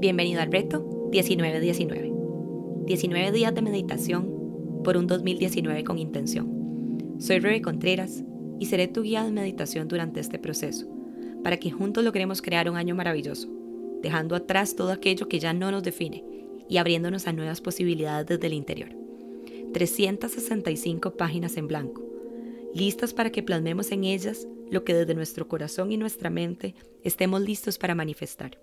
Bienvenido al reto 1919. 19 días de meditación por un 2019 con intención. Soy Rebe Contreras y seré tu guía de meditación durante este proceso, para que juntos logremos crear un año maravilloso, dejando atrás todo aquello que ya no nos define y abriéndonos a nuevas posibilidades desde el interior. 365 páginas en blanco, listas para que plasmemos en ellas lo que desde nuestro corazón y nuestra mente estemos listos para manifestar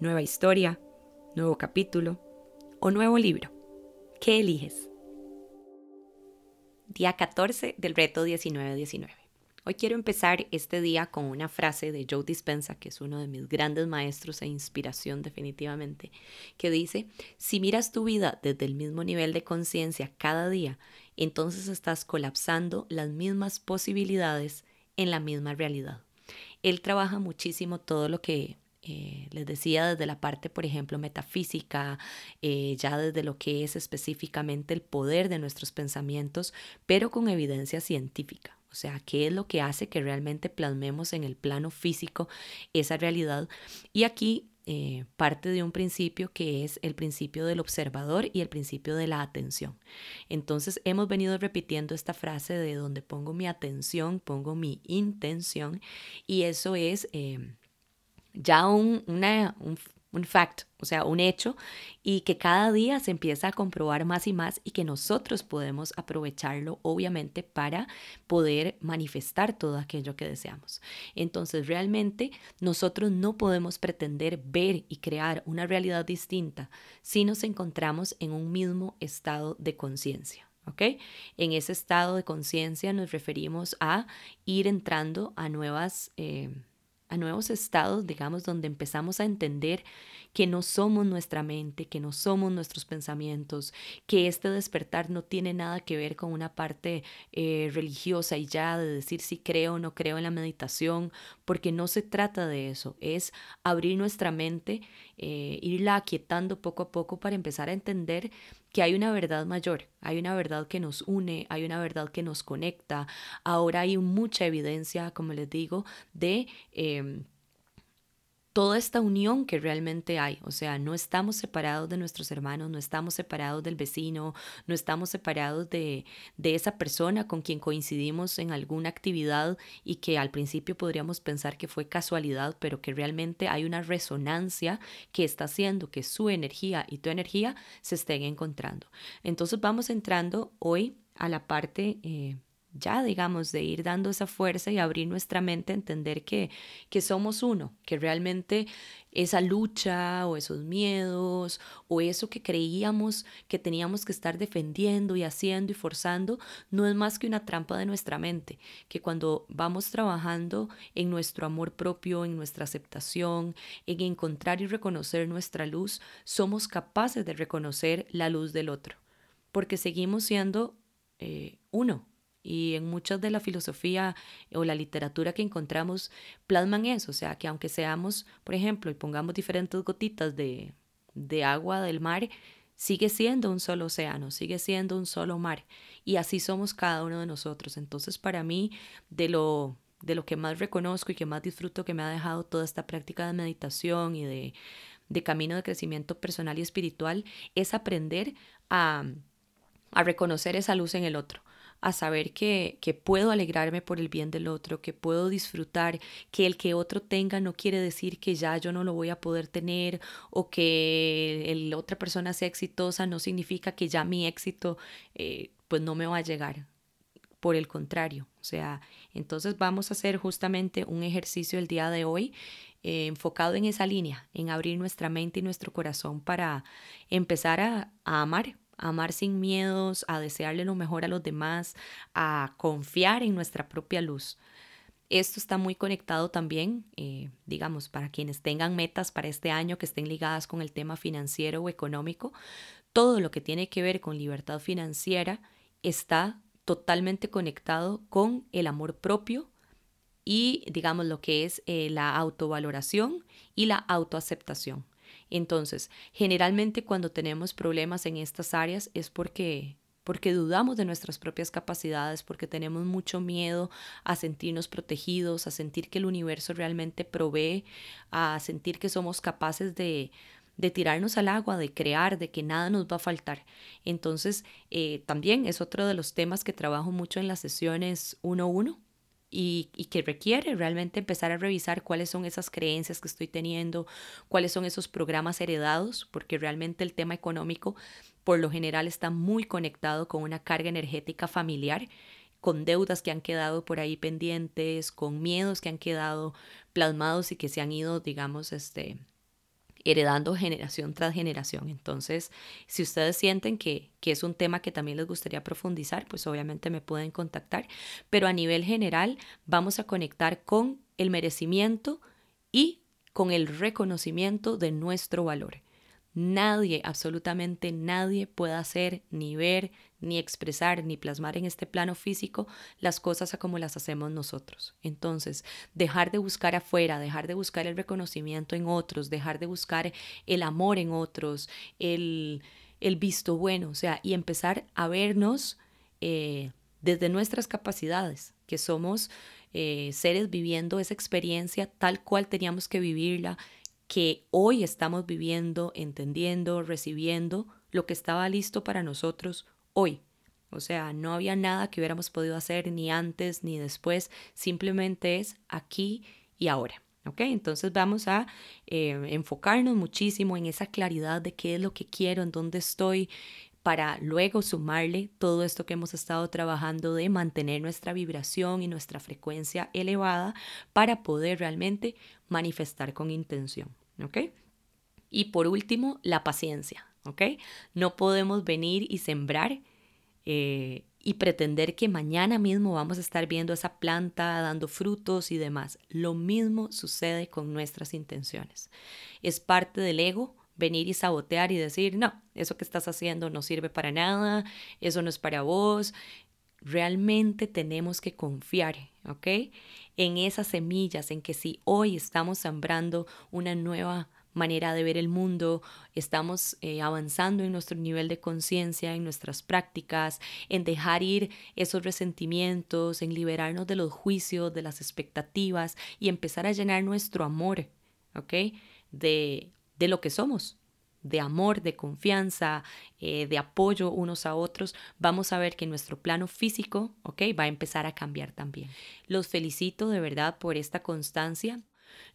nueva historia, nuevo capítulo o nuevo libro. ¿Qué eliges? Día 14 del reto 1919. Hoy quiero empezar este día con una frase de Joe Dispensa, que es uno de mis grandes maestros e inspiración definitivamente, que dice, si miras tu vida desde el mismo nivel de conciencia cada día, entonces estás colapsando las mismas posibilidades en la misma realidad. Él trabaja muchísimo todo lo que eh, les decía desde la parte, por ejemplo, metafísica, eh, ya desde lo que es específicamente el poder de nuestros pensamientos, pero con evidencia científica. O sea, qué es lo que hace que realmente plasmemos en el plano físico esa realidad. Y aquí eh, parte de un principio que es el principio del observador y el principio de la atención. Entonces hemos venido repitiendo esta frase de donde pongo mi atención, pongo mi intención y eso es ya un, un, fact, o sea, un hecho, y que cada día se empieza a comprobar más y más y que nosotros podemos aprovecharlo, obviamente, para poder manifestar todo aquello que deseamos. Entonces, realmente nosotros no podemos pretender ver y crear una realidad distinta si nos encontramos en un mismo estado de conciencia. ¿ok? En ese estado de conciencia nos referimos a ir entrando a nuevas... Eh, a nuevos estados, digamos, donde empezamos a entender que no somos nuestra mente, que no somos nuestros pensamientos, que este despertar no tiene nada que ver con una parte eh, religiosa y ya de decir si creo o no creo en la meditación, porque no se trata de eso, es abrir nuestra mente, eh, irla aquietando poco a poco para empezar a entender que hay una verdad mayor, hay una verdad que nos une, hay una verdad que nos conecta. Ahora hay mucha evidencia, como les digo, de... Em, toda esta unión que realmente hay. O sea, no estamos separados de nuestros hermanos, no estamos separados del vecino, no estamos separados de, de, esa persona con quien coincidimos en alguna actividad y que al principio podríamos pensar que fue casualidad, pero que realmente hay una resonancia que está haciendo que su energía y tu energía se estén encontrando. Entonces vamos entrando hoy a la parte... Eh, ya, digamos, de ir dando esa fuerza y abrir nuestra mente a entender que, que somos uno, que realmente esa lucha o esos miedos o eso que creíamos que teníamos que estar defendiendo y haciendo y forzando, no es más que una trampa de nuestra mente, que cuando vamos trabajando en nuestro amor propio, en nuestra aceptación, en encontrar y reconocer nuestra luz, somos capaces de reconocer la luz del otro, porque seguimos siendo eh, uno, y en muchas de la filosofía o la literatura que encontramos plasman eso, o sea, que aunque seamos, por ejemplo, y pongamos diferentes gotitas de, de agua del mar, sigue siendo un solo océano, sigue siendo un solo mar. Y así somos cada uno de nosotros. Entonces, para mí, de lo, de lo que más reconozco y que más disfruto que me ha dejado toda esta práctica de meditación y de, de camino de crecimiento personal y espiritual, es aprender a, a reconocer esa luz en el otro a saber que, que puedo alegrarme por el bien del otro, que puedo disfrutar, que el que otro tenga no quiere decir que ya yo no lo voy a poder tener o que la otra persona sea exitosa no significa que ya mi éxito eh, pues no me va a llegar. Por el contrario, o sea, entonces vamos a hacer justamente un ejercicio el día de hoy eh, enfocado en esa línea, en abrir nuestra mente y nuestro corazón para empezar a, a amar, amar sin miedos, a desearle lo mejor a los demás, a confiar en nuestra propia luz. Esto está muy conectado también, eh, digamos, para quienes tengan metas para este año que estén ligadas con el tema financiero o económico. Todo lo que tiene que ver con libertad financiera está totalmente conectado con el amor propio y, digamos, lo que es eh, la autovaloración y la autoaceptación. Entonces, generalmente cuando tenemos problemas en estas áreas es porque porque dudamos de nuestras propias capacidades, porque tenemos mucho miedo a sentirnos protegidos, a sentir que el universo realmente provee, a sentir que somos capaces de, de tirarnos al agua, de crear, de que nada nos va a faltar. Entonces, eh, también es otro de los temas que trabajo mucho en las sesiones 1-1 y, que requiere realmente empezar a revisar cuáles son esas creencias que estoy teniendo, cuáles son esos programas heredados, porque realmente el tema económico por lo general está muy conectado con una carga energética familiar con deudas que han quedado por ahí pendientes, con miedos que han quedado plasmados y que se han ido, digamos, este, heredando generación tras generación. Entonces, si ustedes sienten que, que, es un tema que también les gustaría profundizar, pues obviamente me pueden contactar. Pero a nivel general, vamos a conectar con el merecimiento y con el reconocimiento de nuestro valor. Nadie, absolutamente nadie puede hacer, ni ver, ni expresar, ni plasmar en este plano físico las cosas como las hacemos nosotros. Entonces, dejar de buscar afuera, dejar de buscar el reconocimiento en otros, dejar de buscar el amor en otros, el, el visto bueno, o sea, y empezar a vernos eh, desde nuestras capacidades, que somos eh, seres viviendo esa experiencia tal cual teníamos que vivirla que hoy estamos viviendo, entendiendo, recibiendo lo que estaba listo para nosotros hoy. O sea, no había nada que hubiéramos podido hacer ni antes ni después, simplemente es aquí y ahora. ¿Ok? Entonces vamos a eh, enfocarnos muchísimo en esa claridad de qué es lo que quiero, en dónde estoy, para luego sumarle todo esto que hemos estado trabajando de mantener nuestra vibración y nuestra frecuencia elevada para poder realmente manifestar con intención. ¿Ok? Y por último, la paciencia. ¿Ok? No podemos venir y sembrar eh, y pretender que mañana mismo vamos a estar viendo esa planta dando frutos y demás. Lo mismo sucede con nuestras intenciones. Es parte del ego venir y sabotear y decir, no, eso que estás haciendo no sirve para nada, eso no es para vos. Realmente tenemos que confiar, ¿ok? En esas semillas, en que si hoy estamos sembrando una nueva manera de ver el mundo, estamos eh, avanzando en nuestro nivel de conciencia, en nuestras prácticas, en dejar ir esos resentimientos, en liberarnos de los juicios, de las expectativas y empezar a llenar nuestro amor, ¿ok? De de lo que somos, de amor, de confianza, eh, de apoyo unos a otros, vamos a ver que nuestro plano físico, ¿ok? Va a empezar a cambiar también. Los felicito de verdad por esta constancia.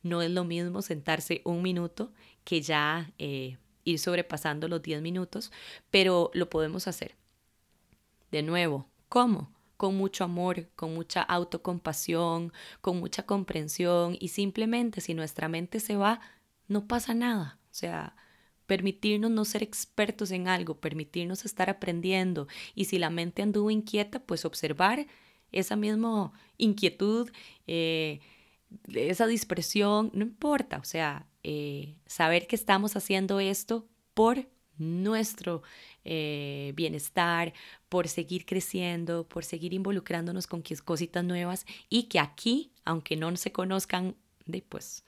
No es lo mismo sentarse un minuto que ya eh, ir sobrepasando los 10 minutos, pero lo podemos hacer. De nuevo, ¿cómo? con mucho amor, con mucha autocompasión, con mucha comprensión y simplemente si nuestra mente se va, no pasa nada. O sea, permitirnos no ser expertos en algo, permitirnos estar aprendiendo. Y si la mente anduvo inquieta, pues observar esa misma inquietud, eh, esa dispersión, no importa. O sea, eh, saber que estamos haciendo esto por nuestro eh, bienestar, por seguir creciendo, por seguir involucrándonos con cositas nuevas y que aquí, aunque no se conozcan, de, pues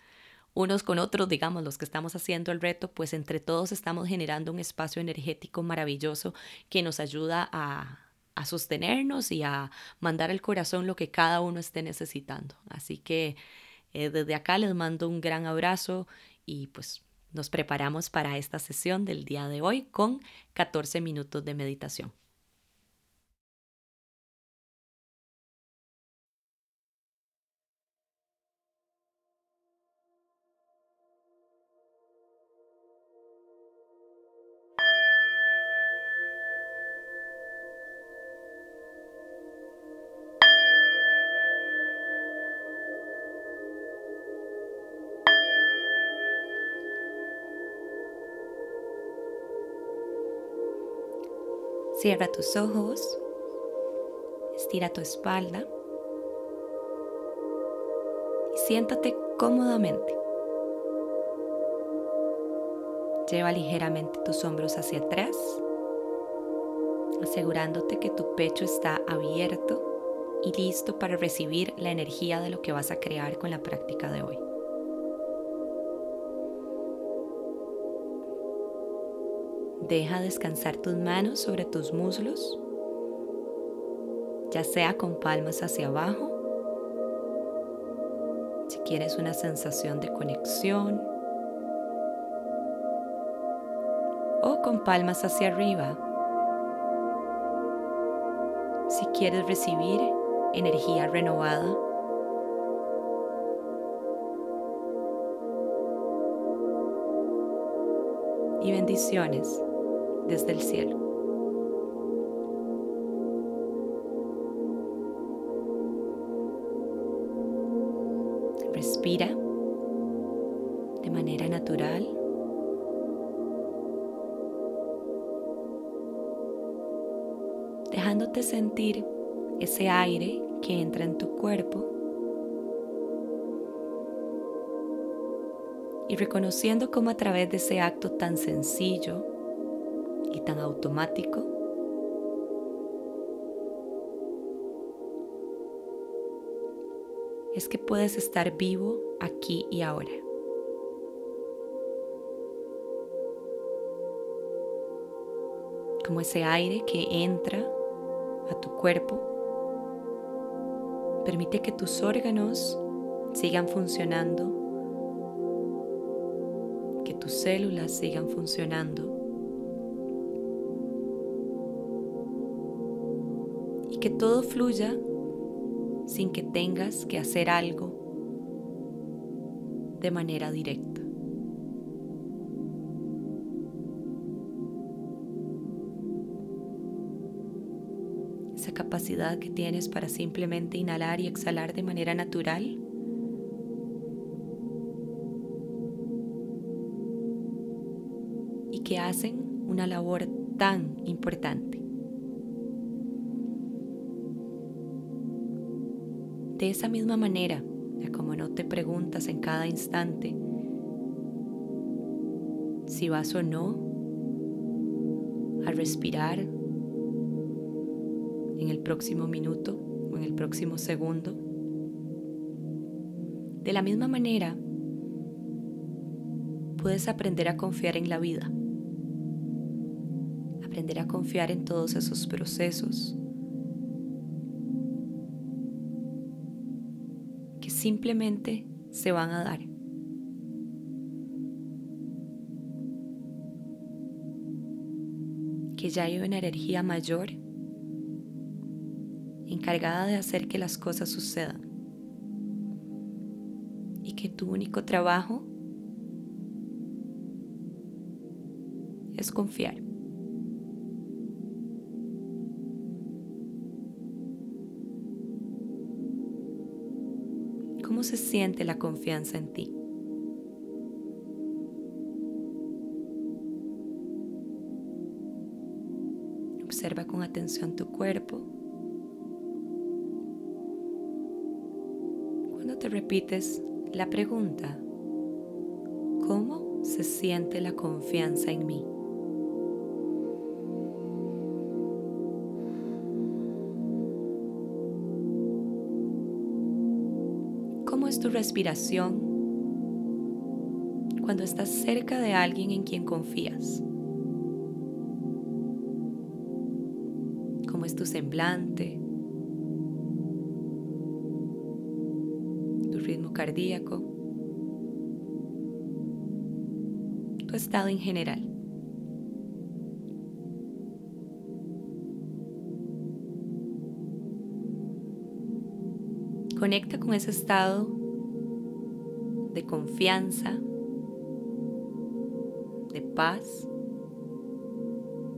unos con otros, digamos, los que estamos haciendo el reto, pues entre todos estamos generando un espacio energético maravilloso que nos ayuda a, sostenernos y a mandar al corazón lo que cada uno esté necesitando. Así que eh, desde acá les mando un gran abrazo y pues nos preparamos para esta sesión del día de hoy con 14 minutos de meditación. Cierra tus ojos, estira tu espalda y siéntate cómodamente. Lleva ligeramente tus hombros hacia atrás, asegurándote que tu pecho está abierto y listo para recibir la energía de lo que vas a crear con la práctica de hoy. Deja descansar tus manos sobre tus muslos, ya sea con palmas hacia abajo, si quieres una sensación de conexión, con palmas hacia arriba. Si quieres recibir energía renovada, y bendiciones desde el cielo. Respira de manera natural. Dejándote sentir ese aire que entra en tu cuerpo y reconociendo cómo a través de ese acto tan sencillo y tan automático, es que puedes estar vivo aquí y ahora. Como ese aire que entra a tu cuerpo, permite que tus órganos sigan funcionando tus células sigan funcionando que todo fluya sin que tengas que hacer algo de manera directa. Esa capacidad que tienes para simplemente inhalar y exhalar de manera natural que hacen una labor tan importante. De esa misma manera, como no te preguntas en cada instante si vas o no a respirar en el próximo minuto o en el próximo segundo, de la misma manera puedes aprender a confiar en la vida. Aprender a confiar en todos esos procesos simplemente se van a dar. Que ya hay una energía mayor encargada de hacer que las cosas sucedan. Y que tu único trabajo es confiar. Se siente la confianza en ti? Observa con atención tu cuerpo. Cuando te repites la pregunta, ¿cómo se siente la confianza en mí? Tu respiración cuando estás cerca de alguien en quien confías? ¿Cómo es tu semblante? ¿Tu ritmo cardíaco? ¿Tu estado en general? Conecta con ese estado de confianza, de paz,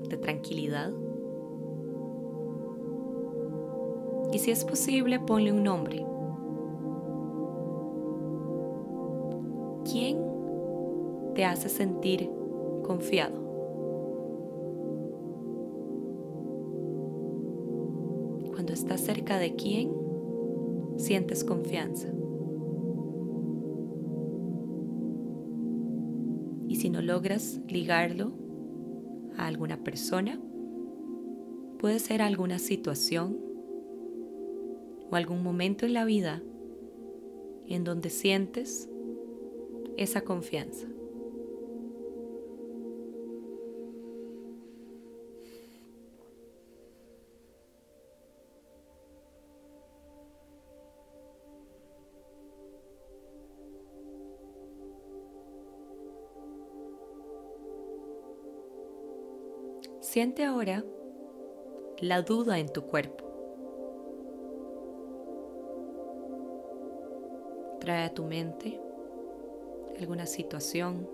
de tranquilidad. Y si es posible, ponle un nombre. ¿Quién te hace sentir confiado? Cuando estás cerca de quién, sientes confianza. Logras ligarlo a alguna persona, puede ser alguna situación o algún momento en la vida en donde sientes esa confianza. Siente ahora la duda en tu cuerpo. Trae a tu mente alguna situación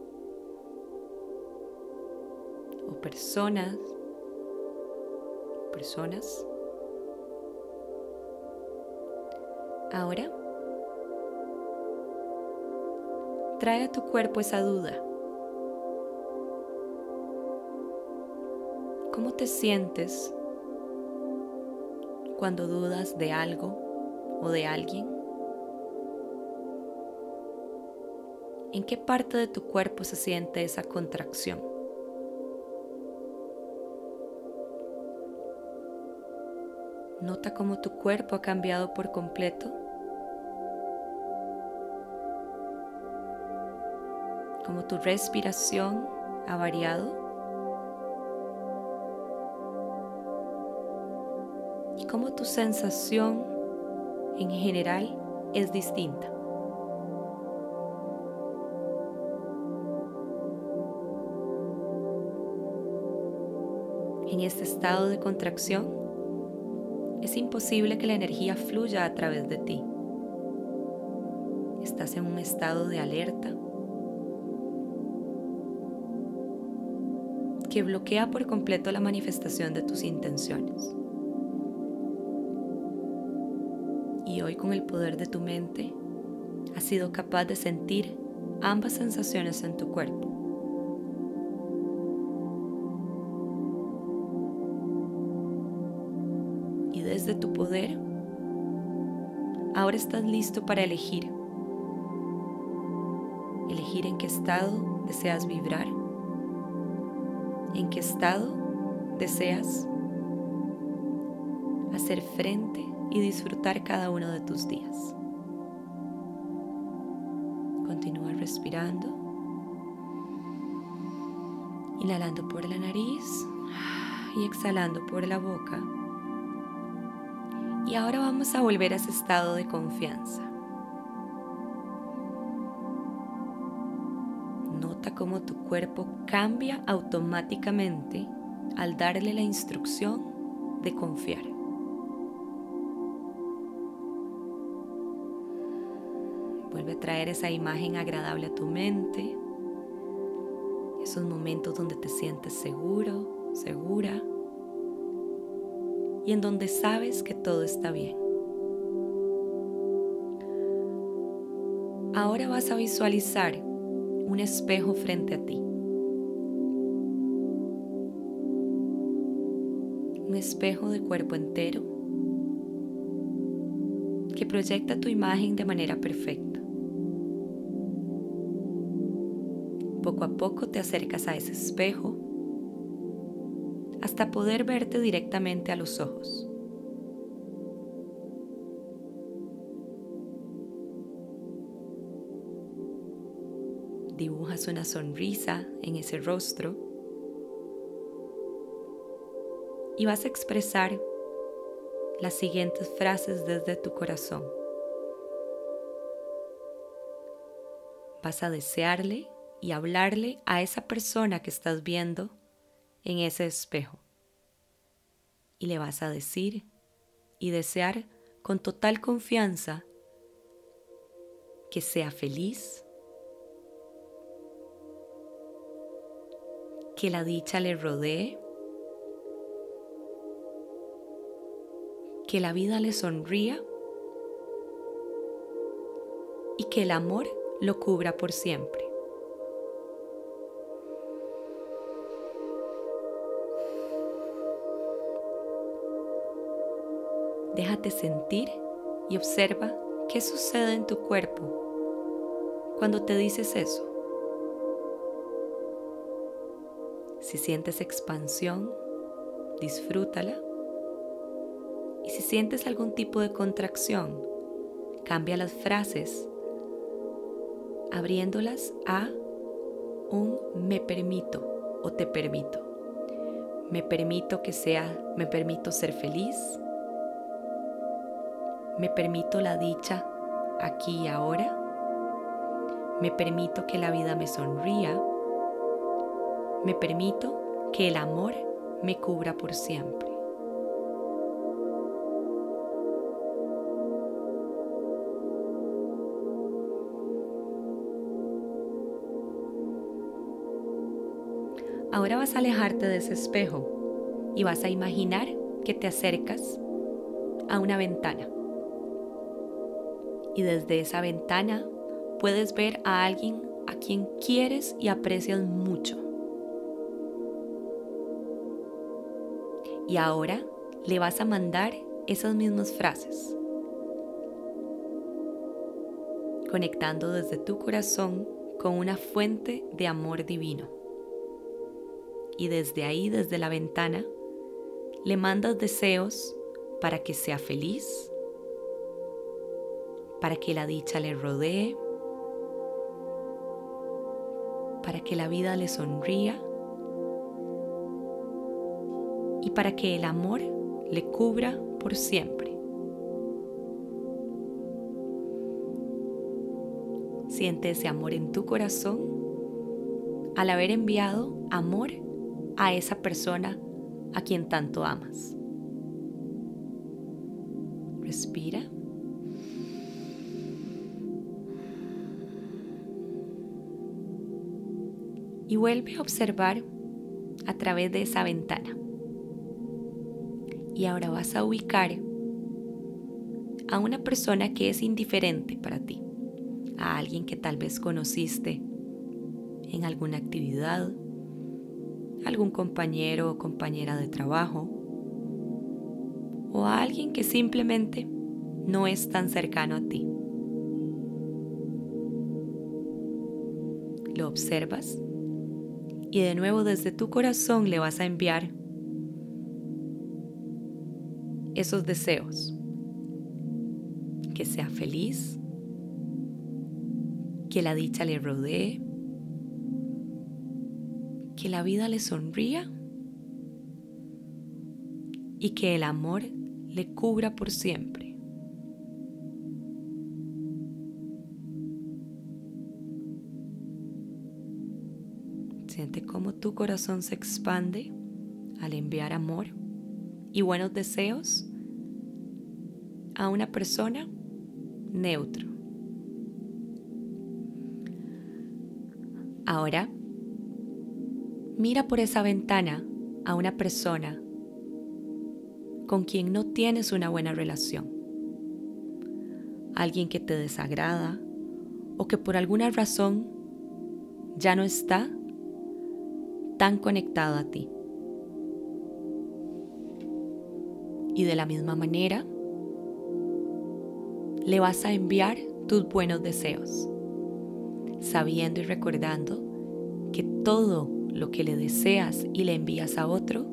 o personas, personas. Ahora, trae a tu cuerpo esa duda. ¿Cómo te sientes cuando dudas de algo o de alguien? ¿En qué parte de tu cuerpo se siente esa contracción? Nota cómo tu cuerpo ha cambiado por completo. Cómo tu respiración ha variado. Cómo tu sensación en general es distinta. En este estado de contracción, es imposible que la energía fluya a través de ti. Estás en un estado de alerta que bloquea por completo la manifestación de tus intenciones. Con el poder de tu mente, has sido capaz de sentir ambas sensaciones en tu cuerpo. de tu poder, ahora estás listo para elegir. Elegir en qué estado deseas vibrar, en qué estado deseas hacer frente y disfrutar cada uno de tus días. Continúa respirando, inhalando por la nariz y exhalando por la boca. Y ahora vamos a volver a ese estado de confianza. Nota cómo tu cuerpo cambia automáticamente al darle la instrucción de confiar. Vuelve a traer esa imagen agradable a tu mente, esos momentos donde te sientes seguro, segura y en donde sabes que todo está bien. Ahora vas a visualizar un espejo frente a ti. Un espejo de cuerpo entero que proyecta tu imagen de manera perfecta. Poco a poco te acercas a ese espejo hasta poder verte directamente a los ojos. Dibujas una sonrisa en ese rostro y vas a expresar las siguientes frases desde tu corazón. Vas a desearle y hablarle a esa persona que estás viendo en ese espejo. Y le vas a decir y desear con total confianza que sea feliz, que la dicha le rodee, que la vida le sonría y que el amor lo cubra por siempre. Sentir y observa qué sucede en tu cuerpo cuando te dices eso. Si sientes expansión, disfrútala. Y si sientes algún tipo de contracción, cambia las frases abriéndolas a un me permito o te permito. Me permito que sea, me permito ser feliz, me permito la dicha aquí y ahora. Me permito que la vida me sonría. Me permito que el amor me cubra por siempre. Ahora vas a alejarte de ese espejo y vas a imaginar que te acercas a una ventana. Y desde esa ventana puedes ver a alguien a quien quieres y aprecias mucho. Y ahora le vas a mandar esas mismas frases, conectando desde tu corazón con una fuente de amor divino. Y desde ahí, desde la ventana, le mandas deseos para que sea feliz, para que la dicha le rodee, para que la vida le sonría y para que el amor le cubra por siempre. Siente ese amor en tu corazón al haber enviado amor a esa persona a quien tanto amas. Respira. Y vuelve a observar a través de esa ventana. Y ahora vas a ubicar a una persona que es indiferente para ti, a alguien que tal vez conociste en alguna actividad, algún compañero o compañera de trabajo, o a alguien que simplemente no es tan cercano a ti. Lo observas y de nuevo desde tu corazón le vas a enviar esos deseos. Que sea feliz, que la dicha le rodee, que la vida le sonría y que el amor le cubra por siempre. Cómo tu corazón se expande al enviar amor y buenos deseos a una persona neutro. Ahora, mira por esa ventana a una persona con quien no tienes una buena relación. Alguien que te desagrada o que por alguna razón ya no está tan conectado a ti. Y de la misma manera, le vas a enviar tus buenos deseos, sabiendo y recordando que todo lo que le deseas y le envías a otro,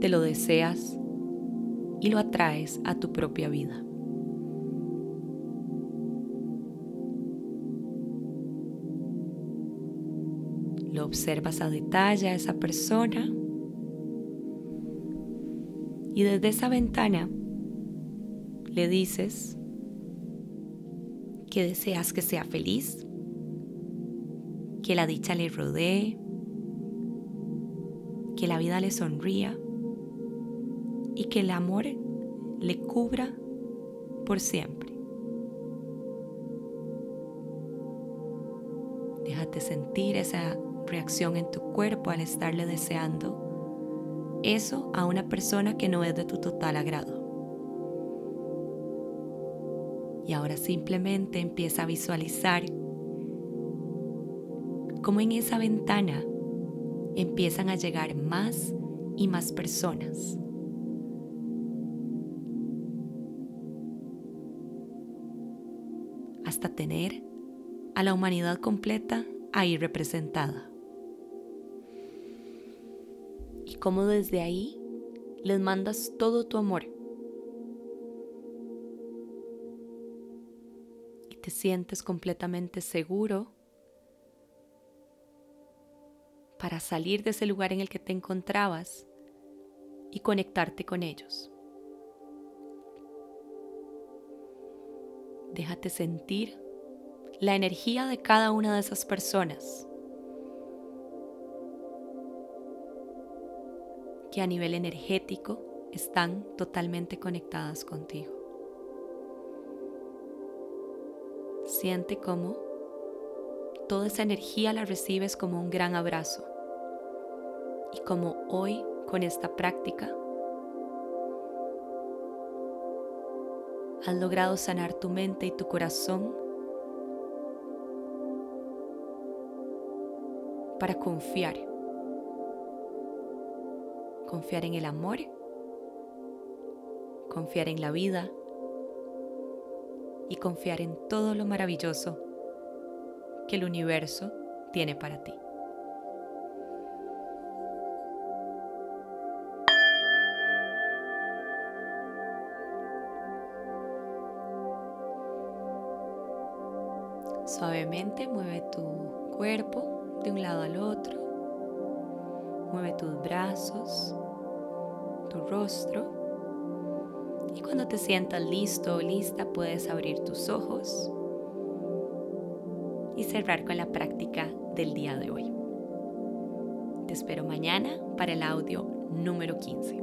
te lo deseas y lo atraes a tu propia vida. Observas a detalle a esa persona y desde esa ventana le dices que deseas que sea feliz, que la dicha le rodee, que la vida le sonría y que el amor le cubra por siempre. Déjate sentir esa reacción en tu cuerpo al estarle deseando eso a una persona que no es de tu total agrado. Y ahora simplemente empieza a visualizar cómo en esa ventana empiezan a llegar más y más personas. Hasta tener a la humanidad completa ahí representada. Cómo desde ahí les mandas todo tu amor. Y te sientes completamente seguro para salir de ese lugar en el que te encontrabas y conectarte con ellos. Déjate sentir la energía de cada una de esas personas que a nivel energético están totalmente conectadas contigo. Siente cómo toda esa energía la recibes como un gran abrazo y como hoy con esta práctica has logrado sanar tu mente y tu corazón para confiar. Confiar en el amor, confiar en la vida y confiar en todo lo maravilloso que el universo tiene para ti. Suavemente mueve tu cuerpo de un lado al otro. Mueve tus brazos, tu rostro. Y cuando te sientas listo o lista, puedes abrir tus ojos y cerrar con la práctica del día de hoy. Te espero mañana para el audio número 15.